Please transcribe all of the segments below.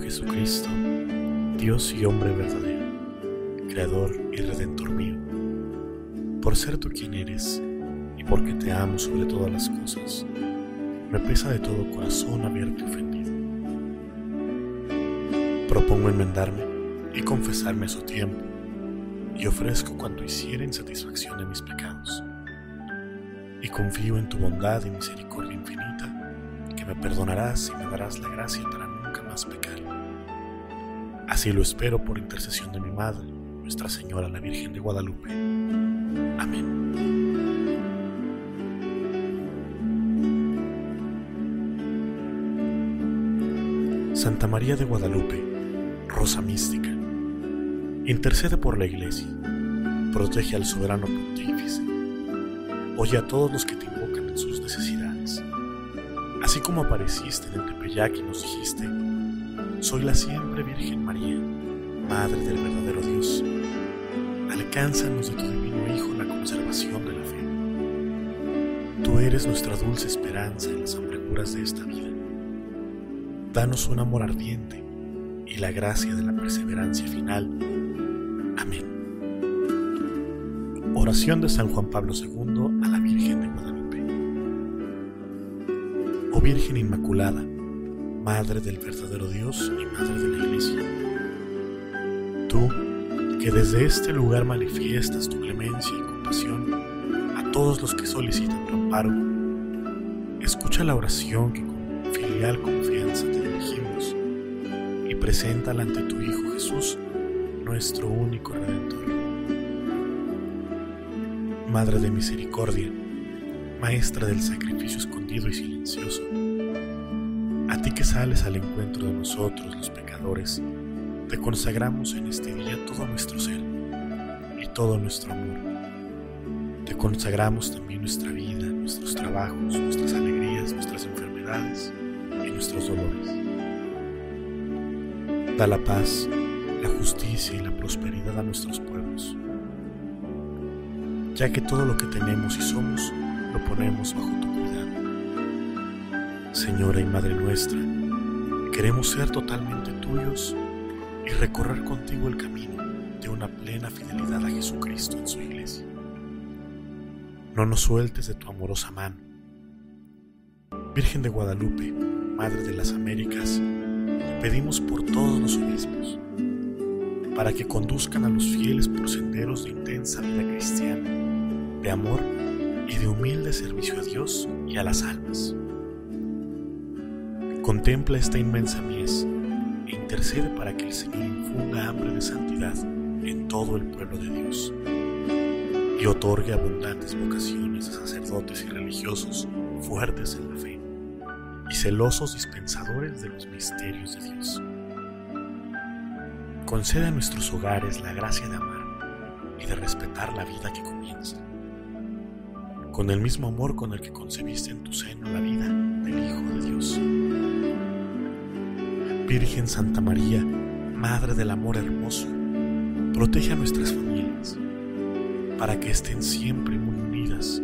Jesucristo, Dios y hombre verdadero, Creador y Redentor mío, por ser tú quien eres y porque te amo sobre todas las cosas, me pesa de todo corazón haberte ofendido. Propongo enmendarme y confesarme a su tiempo, y ofrezco cuanto hiciera en satisfacción de mis pecados. Y confío en tu bondad y misericordia infinita, que me perdonarás y me darás la gracia para nunca pecar. Así lo espero por intercesión de mi Madre, Nuestra Señora la Virgen de Guadalupe. Amén. Santa María de Guadalupe, Rosa Mística, intercede por la Iglesia, protege al soberano pontífice, oye a todos los que te invocan en sus necesidades. Así como apareciste en el Tepeyac y nos dijiste, soy la siempre Virgen María, Madre del verdadero Dios. Alcánzanos de tu divino Hijo la conservación de la fe. Tú eres nuestra dulce esperanza en las amarguras de esta vida. Danos un amor ardiente y la gracia de la perseverancia final. Amén. Oración de San Juan Pablo II a la Virgen de Guadalupe. Oh Virgen Inmaculada, Madre del verdadero Dios y Madre de la Iglesia. Tú, que desde este lugar manifiestas tu clemencia y compasión a todos los que solicitan tu amparo, escucha la oración que con filial confianza te dirigimos y preséntala ante tu Hijo Jesús, nuestro único Redentor. Madre de misericordia, Maestra del sacrificio escondido y silencioso, a ti que sales al encuentro de nosotros los pecadores, te consagramos en este día todo nuestro ser y todo nuestro amor. Te consagramos también nuestra vida, nuestros trabajos, nuestras alegrías, nuestras enfermedades y nuestros dolores. Da la paz, la justicia y la prosperidad a nuestros pueblos, ya que todo lo que tenemos y somos lo ponemos bajo tu cuidado. Señora y Madre nuestra, queremos ser totalmente tuyos y recorrer contigo el camino de una plena fidelidad a Jesucristo en su iglesia. No nos sueltes de tu amorosa mano. Virgen de Guadalupe, Madre de las Américas, pedimos por todos los obispos, para que conduzcan a los fieles por senderos de intensa vida cristiana, de amor y de humilde servicio a Dios y a las almas. Contempla esta inmensa mies e intercede para que el Señor infunda hambre de santidad en todo el pueblo de Dios y otorgue abundantes vocaciones a sacerdotes y religiosos fuertes en la fe y celosos dispensadores de los misterios de Dios. Concede a nuestros hogares la gracia de amar y de respetar la vida que comienza, con el mismo amor con el que concebiste en tu seno la vida del Hijo de Dios. Virgen Santa María, Madre del Amor Hermoso, protege a nuestras familias para que estén siempre muy unidas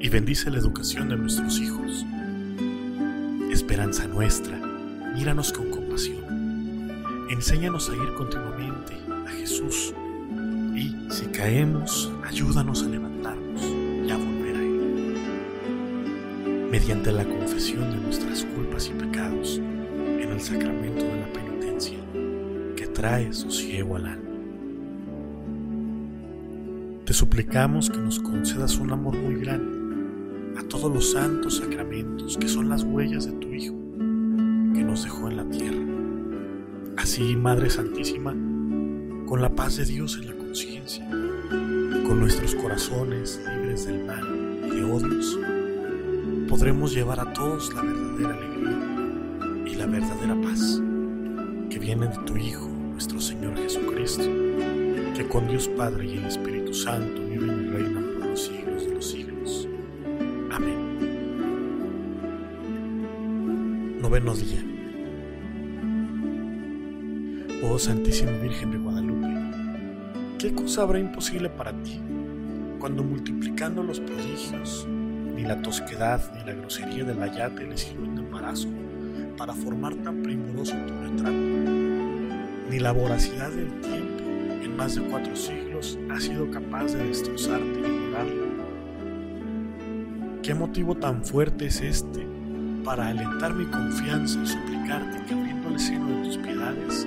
y bendice la educación de nuestros hijos. Esperanza nuestra, míranos con compasión. Enséñanos a ir continuamente a Jesús y, si caemos, ayúdanos a levantarnos Mediante la confesión de nuestras culpas y pecados, en el sacramento de la penitencia que trae sosiego al alma. Te suplicamos que nos concedas un amor muy grande a todos los santos sacramentos que son las huellas de tu Hijo que nos dejó en la tierra. Así, Madre Santísima, con la paz de Dios en la conciencia, con nuestros corazones libres del mal y de odios, podremos llevar a todos la verdadera alegría y la verdadera paz que viene de tu Hijo, nuestro Señor Jesucristo, que con Dios Padre y el Espíritu Santo viven y reinan por los siglos de los siglos. Amén. Noveno día. Oh Santísima Virgen de Guadalupe, ¿qué cosa habrá imposible para ti cuando multiplicando los prodigios, ni la tosquedad ni la grosería del ayate le sirven de embarazo para formar tan primoroso tu retrato, ni la voracidad del tiempo en más de cuatro siglos ha sido capaz de destrozarte y borrarlo. ¿Qué motivo tan fuerte es este para alentar mi confianza y suplicarte que abriendo el seno de tus piedades,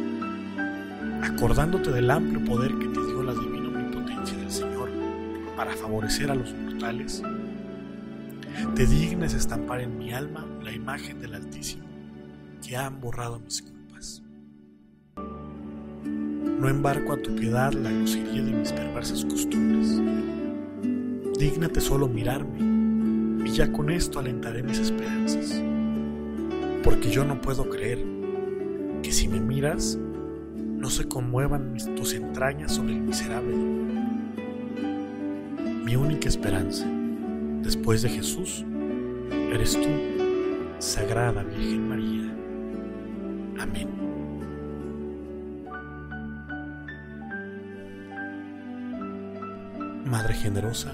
acordándote del amplio poder que te dio la divina omnipotencia del Señor para favorecer a los mortales, te dignes estampar en mi alma la imagen del Altísimo que han borrado mis culpas. No embarco a tu piedad la grosería de mis perversas costumbres. Dígnate solo mirarme y ya con esto alentaré mis esperanzas. Porque yo no puedo creer que si me miras no se conmuevan tus entrañas sobre el miserable. Mi única esperanza después de Jesús, eres tú, Sagrada Virgen María. Amén. Madre generosa,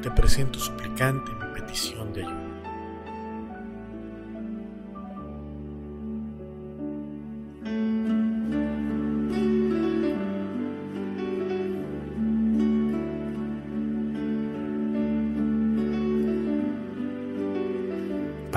te presento suplicante mi petición de ayuda.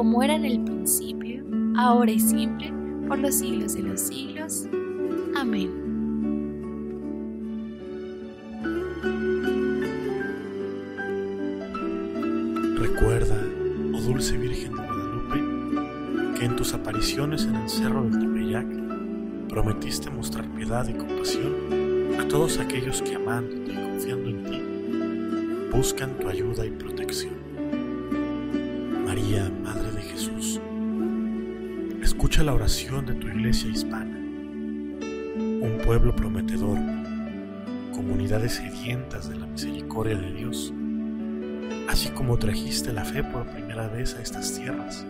como era en el principio, ahora y siempre, por los siglos de los siglos. Amén. Recuerda, oh dulce Virgen de Guadalupe, que en tus apariciones en el Cerro del Tepeyac prometiste mostrar piedad y compasión a todos aquellos que amándote y confiando en ti, buscan tu ayuda y protección. María, Madre Jesús, escucha la oración de tu iglesia hispana, un pueblo prometedor, comunidades sedientas de la misericordia de Dios, así como trajiste la fe por primera vez a estas tierras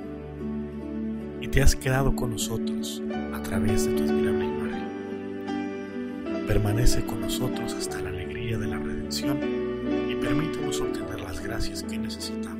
y te has quedado con nosotros a través de tu admirable imagen. Permanece con nosotros hasta la alegría de la redención y permítanos obtener las gracias que necesitamos.